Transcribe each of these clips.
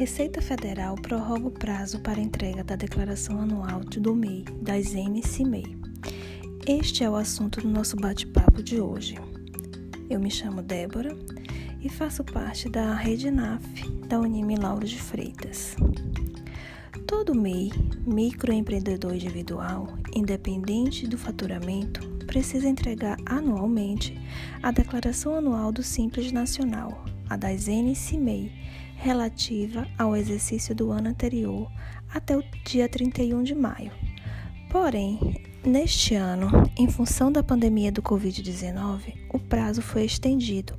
Receita Federal prorroga o prazo para entrega da declaração anual do MEI das NCMEI. Este é o assunto do nosso bate-papo de hoje. Eu me chamo Débora e faço parte da Rede NAF da Unime Lauro de Freitas. Todo MEI, microempreendedor individual, independente do faturamento, precisa entregar anualmente a declaração anual do Simples Nacional, a das NCMEI, relativa ao exercício do ano anterior até o dia 31 de maio. Porém, neste ano, em função da pandemia do Covid-19, o prazo foi estendido.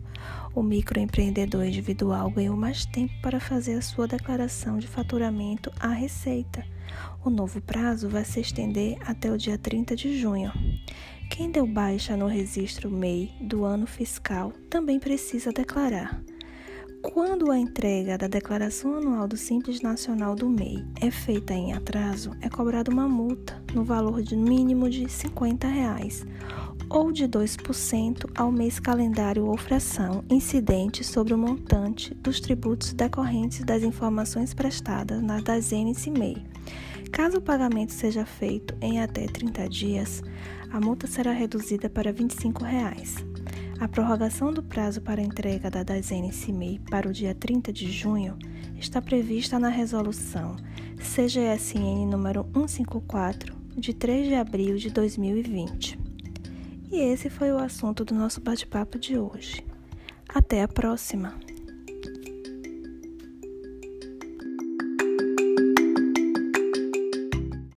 O microempreendedor individual ganhou mais tempo para fazer a sua declaração de faturamento à Receita. O novo prazo vai se estender até o dia 30 de junho. Quem deu baixa no registro MEI do ano fiscal também precisa declarar. Quando a entrega da declaração anual do Simples Nacional do MEI é feita em atraso, é cobrada uma multa no valor de mínimo de 50 reais, ou de 2% ao mês calendário ou fração incidente sobre o montante dos tributos decorrentes das informações prestadas na das NCMEI. Caso o pagamento seja feito em até 30 dias, a multa será reduzida para 25 reais. A prorrogação do prazo para entrega da DASN CIMEI para o dia 30 de junho está prevista na resolução CGSN número 154 de 3 de abril de 2020. E esse foi o assunto do nosso bate-papo de hoje. Até a próxima!